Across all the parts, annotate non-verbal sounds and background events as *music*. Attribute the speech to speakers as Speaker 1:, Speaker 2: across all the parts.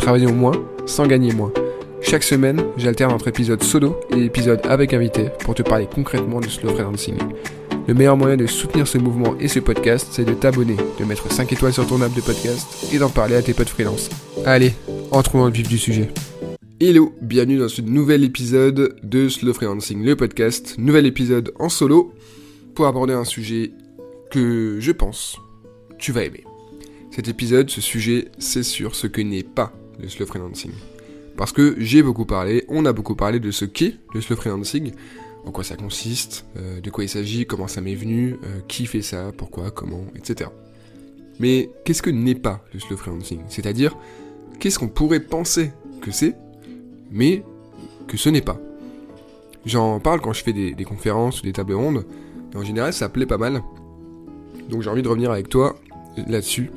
Speaker 1: Travaillons moins sans gagner moins. Chaque semaine, j'alterne entre épisodes solo et épisodes avec invité pour te parler concrètement du slow freelancing. Le meilleur moyen de soutenir ce mouvement et ce podcast, c'est de t'abonner, de mettre 5 étoiles sur ton app de podcast et d'en parler à tes potes freelance. Allez, entrons dans le vif du sujet. Hello, bienvenue dans ce nouvel épisode de Slow Freelancing, le podcast. Nouvel épisode en solo pour aborder un sujet que je pense tu vas aimer. Cet épisode, ce sujet, c'est sur ce que n'est pas le slow freelancing. Parce que j'ai beaucoup parlé, on a beaucoup parlé de ce qu'est le slow freelancing, en quoi ça consiste, euh, de quoi il s'agit, comment ça m'est venu, euh, qui fait ça, pourquoi, comment, etc. Mais qu'est-ce que n'est pas le slow freelancing? C'est-à-dire, qu'est-ce qu'on pourrait penser que c'est, mais que ce n'est pas? J'en parle quand je fais des, conférences ou des tables rondes, et en général ça plaît pas mal. Donc j'ai envie de revenir avec toi là-dessus,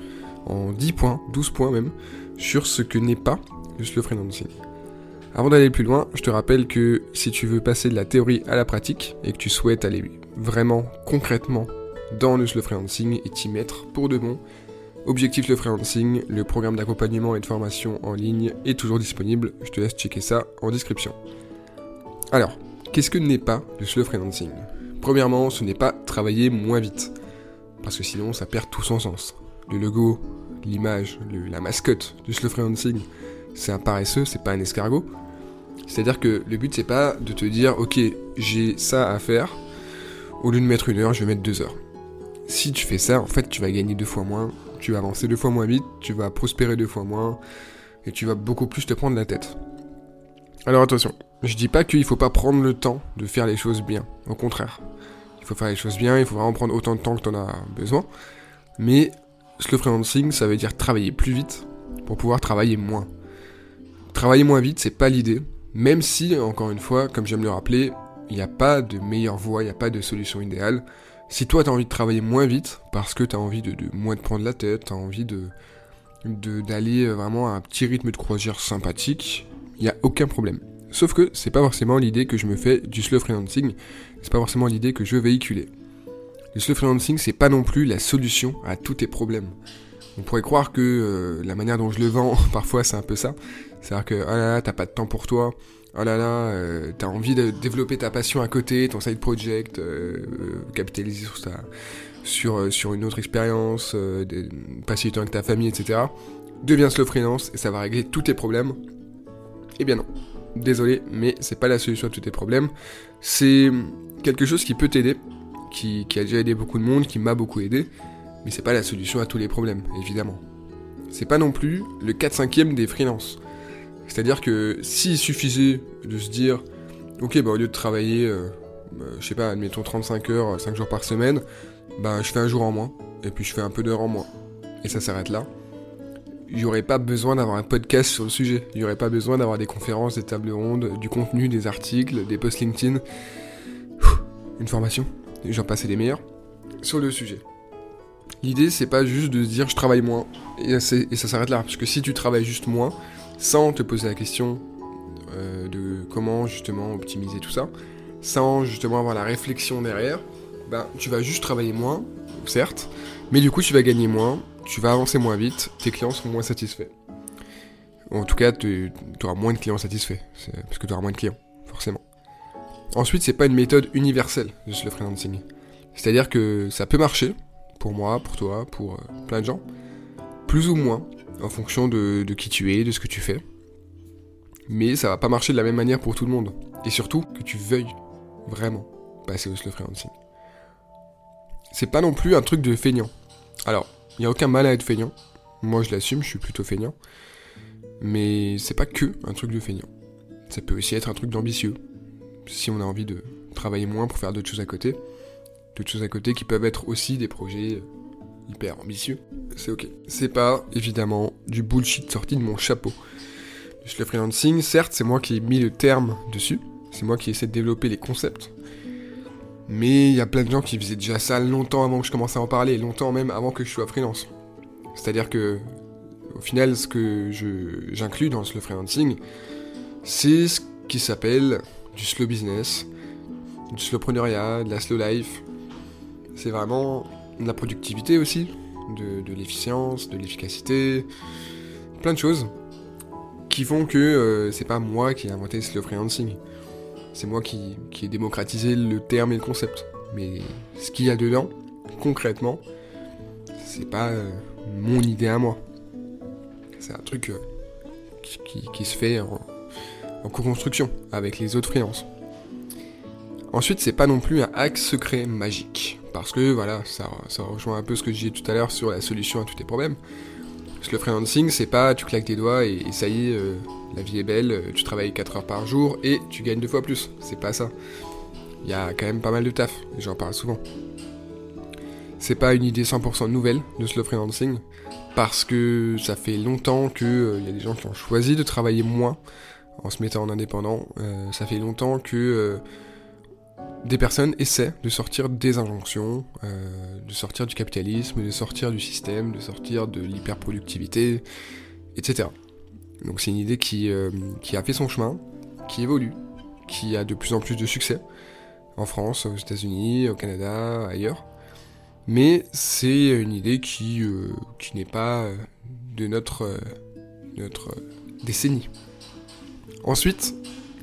Speaker 1: en 10 points, 12 points même, sur ce que n'est pas le slow freelancing. Avant d'aller plus loin, je te rappelle que si tu veux passer de la théorie à la pratique et que tu souhaites aller vraiment concrètement dans le slow freelancing et t'y mettre pour de bon, Objectif le freelancing, le programme d'accompagnement et de formation en ligne est toujours disponible, je te laisse checker ça en description. Alors, qu'est-ce que n'est pas le slow freelancing? Premièrement, ce n'est pas travailler moins vite, parce que sinon ça perd tout son sens. Le logo, l'image, la mascotte du slow freelancing, c'est un paresseux, c'est pas un escargot. C'est-à-dire que le but c'est pas de te dire ok j'ai ça à faire, au lieu de mettre une heure je vais mettre deux heures. Si tu fais ça en fait tu vas gagner deux fois moins, tu vas avancer deux fois moins vite, tu vas prospérer deux fois moins, et tu vas beaucoup plus te prendre la tête. Alors attention, je dis pas qu'il faut pas prendre le temps de faire les choses bien, au contraire. Il faut faire les choses bien, il faut vraiment prendre autant de temps que tu en as besoin. Mais slow freelancing, ça veut dire travailler plus vite pour pouvoir travailler moins. Travailler moins vite, c'est pas l'idée, même si, encore une fois, comme j'aime le rappeler, il n'y a pas de meilleure voie, il n'y a pas de solution idéale. Si toi, tu as envie de travailler moins vite, parce que tu as envie de, moins te prendre la tête, tu as envie de d'aller vraiment à un petit rythme de croisière sympathique, il n'y a aucun problème. Sauf que c'est pas forcément l'idée que je me fais du slow freelancing, c'est pas forcément l'idée que je veux véhiculer. Le slow freelancing, c'est pas non plus la solution à tous tes problèmes. On pourrait croire que euh, la manière dont je le vends, *laughs* parfois, c'est un peu ça. C'est-à-dire que, oh là là, t'as pas de temps pour toi, oh là là, euh, t'as envie de développer ta passion à côté, ton side project, euh, capitaliser sur, sur, sur une autre expérience, passer du temps avec ta famille, etc. Deviens slow freelance et ça va régler tous tes problèmes. Eh bien non. Désolé, mais c'est pas la solution à tous tes problèmes. C'est quelque chose qui peut t'aider, qui, a déjà aidé beaucoup de monde, qui m'a beaucoup aidé, mais c'est pas la solution à tous les problèmes, évidemment. C'est pas non plus le 4-5ème des freelances. C'est-à-dire que s'il suffisait de se dire, ok, bah au lieu de travailler, euh, bah, je sais pas, admettons 35 heures, 5 jours par semaine, bah je fais un jour en moins, et puis je fais un peu d'heures en moins. Et ça s'arrête là il n'y aurait pas besoin d'avoir un podcast sur le sujet. Il n'y aurait pas besoin d'avoir des conférences, des tables rondes, du contenu, des articles, des posts LinkedIn. Une formation, j'en passais des meilleurs, sur le sujet. L'idée, c'est pas juste de se dire je travaille moins et, ça s'arrête là. Parce que si tu travailles juste moins, sans te poser la question euh, de comment justement optimiser tout ça, sans justement avoir la réflexion derrière, ben, tu vas juste travailler moins, certes, mais du coup tu vas gagner moins, tu vas avancer moins vite, tes clients sont moins satisfaits. En tout cas, tu auras moins de clients satisfaits, parce que tu auras moins de clients. Ensuite, c'est pas une méthode universelle, juste le freelancing. C'est-à-dire que ça peut marcher, pour moi, pour toi, pour euh, plein de gens, plus ou moins, en fonction de, qui tu es, de ce que tu fais. Mais ça va pas marcher de la même manière pour tout le monde. Et surtout, que tu veuilles vraiment passer au slow freelancing. C'est pas non plus un truc de feignant. Alors, il n'y a aucun mal à être feignant. Moi, je l'assume, je suis plutôt feignant. Mais c'est pas que un truc de feignant. Ça peut aussi être un truc d'ambitieux. Si on a envie de travailler moins pour faire d'autres choses à côté. D'autres choses à côté qui peuvent être aussi des projets hyper ambitieux. C'est ok. C'est pas, évidemment, du bullshit sorti de mon chapeau. Le freelancing, certes, c'est moi qui ai mis le terme dessus, c'est moi qui essaie de développer les concepts, mais il y a plein de gens qui faisaient déjà ça longtemps avant que je commence à en parler, longtemps même avant que je sois freelance. C'est-à-dire que, au final, ce que j'inclus dans le freelancing, c'est ce qui s'appelle du slow business, du slowpreneuriat, de la slow life. C'est vraiment de la productivité aussi, de, l'efficience, de l'efficacité, plein de choses qui font que euh, c'est pas moi qui ai inventé le slow freelancing. C'est moi qui, ai démocratisé le terme et le concept. Mais ce qu'il y a dedans, concrètement, c'est pas euh, mon idée à moi. C'est un truc euh, qui, se fait en, co-construction avec les autres freelances. Ensuite, c'est pas non plus un hack secret magique. Parce que voilà, ça, rejoint un peu ce que j'ai dit tout à l'heure sur la solution à tous tes problèmes. Parce que le freelancing, c'est pas tu claques tes doigts et, ça y est, euh, la vie est belle, euh, tu travailles 4 heures par jour et tu gagnes deux fois plus. C'est pas ça. Il y a quand même pas mal de taf, j'en parle souvent. C'est pas une idée 100% nouvelle de slow freelancing, parce que ça fait longtemps qu'il euh, y a des gens qui ont choisi de travailler moins en se mettant en indépendant. ça fait longtemps que des personnes essaient de sortir des injonctions, euh, de sortir du capitalisme, de sortir du système, de sortir de l'hyperproductivité, etc. Donc c'est une idée qui, euh, a fait son chemin, qui évolue, qui a de plus en plus de succès, en France, aux États-Unis, au Canada, ailleurs. Mais c'est une idée qui, euh, n'est pas de notre décennie. Ensuite,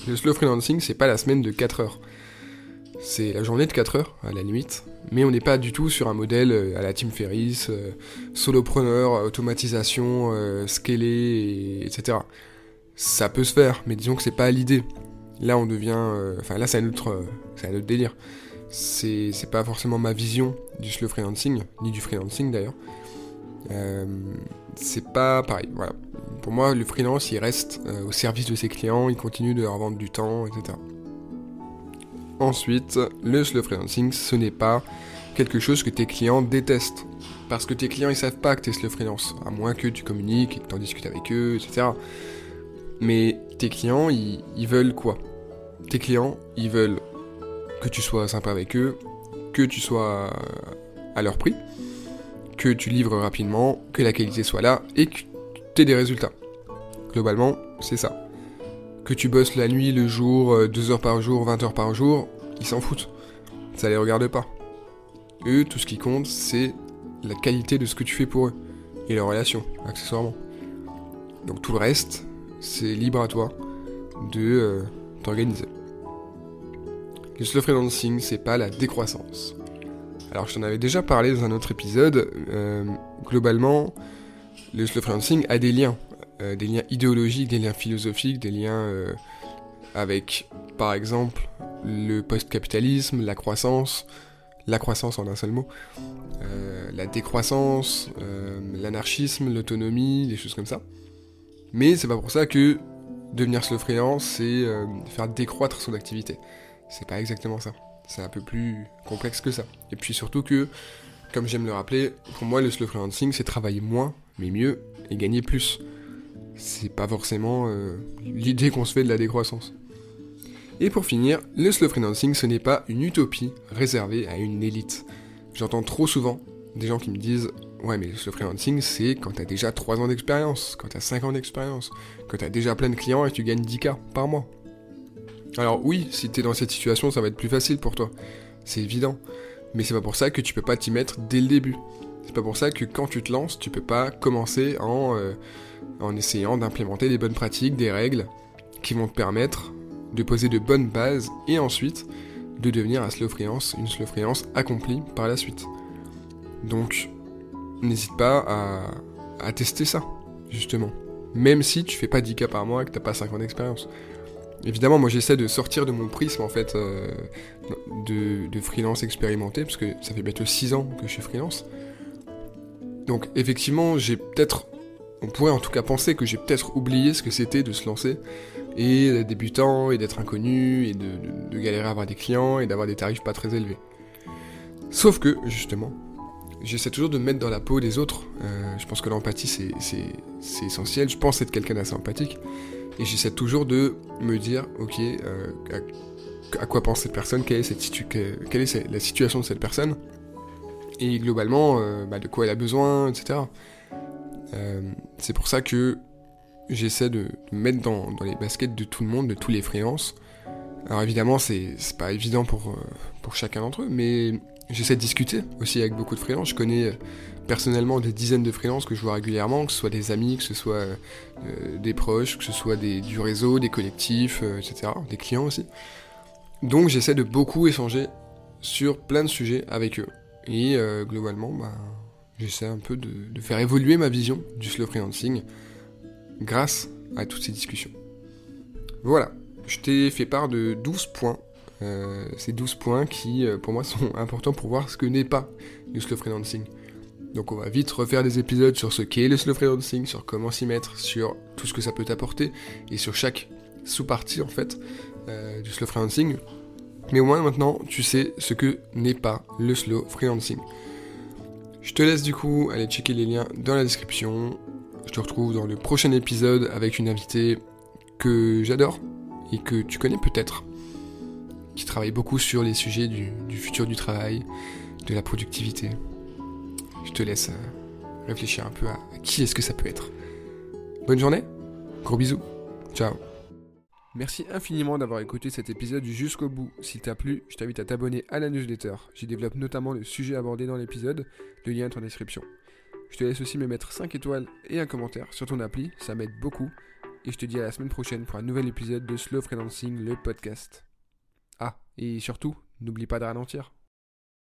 Speaker 1: le slow freelancing, c'est pas la semaine de 4 heures c'est la journée de 4 heures, à la limite. Mais on n'est pas du tout sur un modèle euh, à la Tim Ferriss, euh, solopreneur, automatisation, euh, scalé, etc. Ça peut se faire, mais disons que c'est pas l'idée. Là, on devient. Enfin, là, c'est un, autre, un autre délire. C'est pas forcément ma vision du slow freelancing, ni du freelancing d'ailleurs. C'est pas pareil, voilà. Pour moi, le freelance, il reste au service de ses clients, il continue de leur vendre du temps, etc. Ensuite, le slow freelancing, ce n'est pas quelque chose que tes clients détestent. Parce que tes clients, ils savent pas que tu es slow freelance, à moins que tu communiques et que tu en discutes avec eux, etc. Mais tes clients, ils, veulent quoi? Tes clients, ils veulent que tu sois sympa avec eux, que tu sois à leur prix, que tu livres rapidement, que la qualité soit là et que tu aies des résultats. Globalement, c'est ça que tu bosses la nuit, le jour, 2 euh, heures par jour, 20 heures par jour, ils s'en foutent. Ça les regarde pas. Eux, tout ce qui compte, c'est la qualité de ce que tu fais pour eux. Et leur relation, accessoirement. Donc tout le reste, c'est libre à toi de euh, t'organiser. Le slow freelancing, c'est pas la décroissance. Alors je t'en avais déjà parlé dans un autre épisode. Euh, globalement, le slow freelancing a des liens euh, des liens idéologiques, des liens philosophiques, des liens euh, avec, par exemple, le post-capitalisme, la croissance, la croissance en un seul mot, la décroissance, l'anarchisme, l'autonomie, des choses comme ça. Mais c'est pas pour ça que devenir slow freelance, c'est faire décroître son activité. C'est pas exactement ça. C'est un peu plus complexe que ça. Et puis surtout que, comme j'aime le rappeler, pour moi le slow freelancing, c'est travailler moins, mais mieux, et gagner plus c'est pas forcément euh, l'idée qu'on se fait de la décroissance. Et pour finir, le slow freelancing, ce n'est pas une utopie réservée à une élite. J'entends trop souvent des gens qui me disent Ouais, mais le slow freelancing, c'est quand t'as déjà 3 ans d'expérience, quand t'as 5 ans d'expérience, quand t'as déjà plein de clients et tu gagnes 10K par mois. Alors, oui, si t'es dans cette situation, ça va être plus facile pour toi. C'est évident. Mais c'est pas pour ça que tu peux pas t'y mettre dès le début. C'est pas pour ça que quand tu te lances, tu peux pas commencer en. Euh, en essayant d'implémenter des bonnes pratiques, des règles qui vont te permettre de poser de bonnes bases et ensuite de devenir un slow une slow freelance accomplie par la suite. Donc, n'hésite pas à, tester ça, justement. Même si tu fais pas 10 cas par mois et que t'as pas 5 ans d'expérience. Évidemment, moi j'essaie de sortir de mon prisme en fait euh, de, freelance expérimenté, parce que ça fait bientôt 6 ans que je suis freelance. Donc effectivement, j'ai peut-être on pourrait en tout cas penser que j'ai peut-être oublié ce que c'était de se lancer et d'être débutant et d'être inconnu et de, galérer à avoir des clients et d'avoir des tarifs pas très élevés. Sauf que, justement, j'essaie toujours de me mettre dans la peau des autres. Euh, je pense que l'empathie, c'est essentiel. Je pense être quelqu'un d'assez empathique. Et j'essaie toujours de me dire, ok, euh, à, quoi pense cette personne, quelle est, cette quelle est la situation de cette personne, et globalement, euh, bah, de quoi elle a besoin, etc. c'est pour ça que j'essaie de, me mettre dans, dans, les baskets de tout le monde, de tous les freelances. Alors évidemment, c'est pas évident pour, pour chacun d'entre eux, mais J'essaie de discuter aussi avec beaucoup de freelances. Je connais euh, personnellement des dizaines de freelances que je vois régulièrement, que ce soit des amis, que ce soit euh, des proches, que ce soit du réseau, des collectifs, euh, etc. Des clients aussi. Donc j'essaie de beaucoup échanger sur plein de sujets avec eux. Et globalement, bah, j'essaie un peu de, faire évoluer ma vision du slow freelancing grâce à toutes ces discussions. Voilà, je t'ai fait part de 12 points euh, ces 12 points qui, euh, pour moi, sont *laughs* importants pour voir ce que n'est pas le slow freelancing. Donc on va vite refaire des épisodes sur ce qu'est le slow freelancing, sur comment s'y mettre, sur tout ce que ça peut t'apporter, et sur chaque sous-partie en fait euh, du slow freelancing. Mais au moins maintenant, tu sais ce que n'est pas le slow freelancing. Je te laisse du coup aller checker les liens dans la description. Je te retrouve dans le prochain épisode avec une invitée que j'adore et que tu connais peut-être qui travaille beaucoup sur les sujets du, futur du travail, de la productivité. Je te laisse euh, réfléchir un peu à, qui est-ce que ça peut être. Bonne journée, gros bisous, ciao. Merci infiniment d'avoir écouté cet épisode jusqu'au bout. S'il t'a plu, je t'invite à t'abonner à la newsletter. J'y développe notamment le sujet abordé dans l'épisode, le lien est en description. Je te laisse aussi me mettre 5 étoiles et un commentaire sur ton appli, ça m'aide beaucoup. Et je te dis à la semaine prochaine pour un nouvel épisode de Slow Freelancing, le podcast. Ah, et surtout, n'oublie pas de ralentir.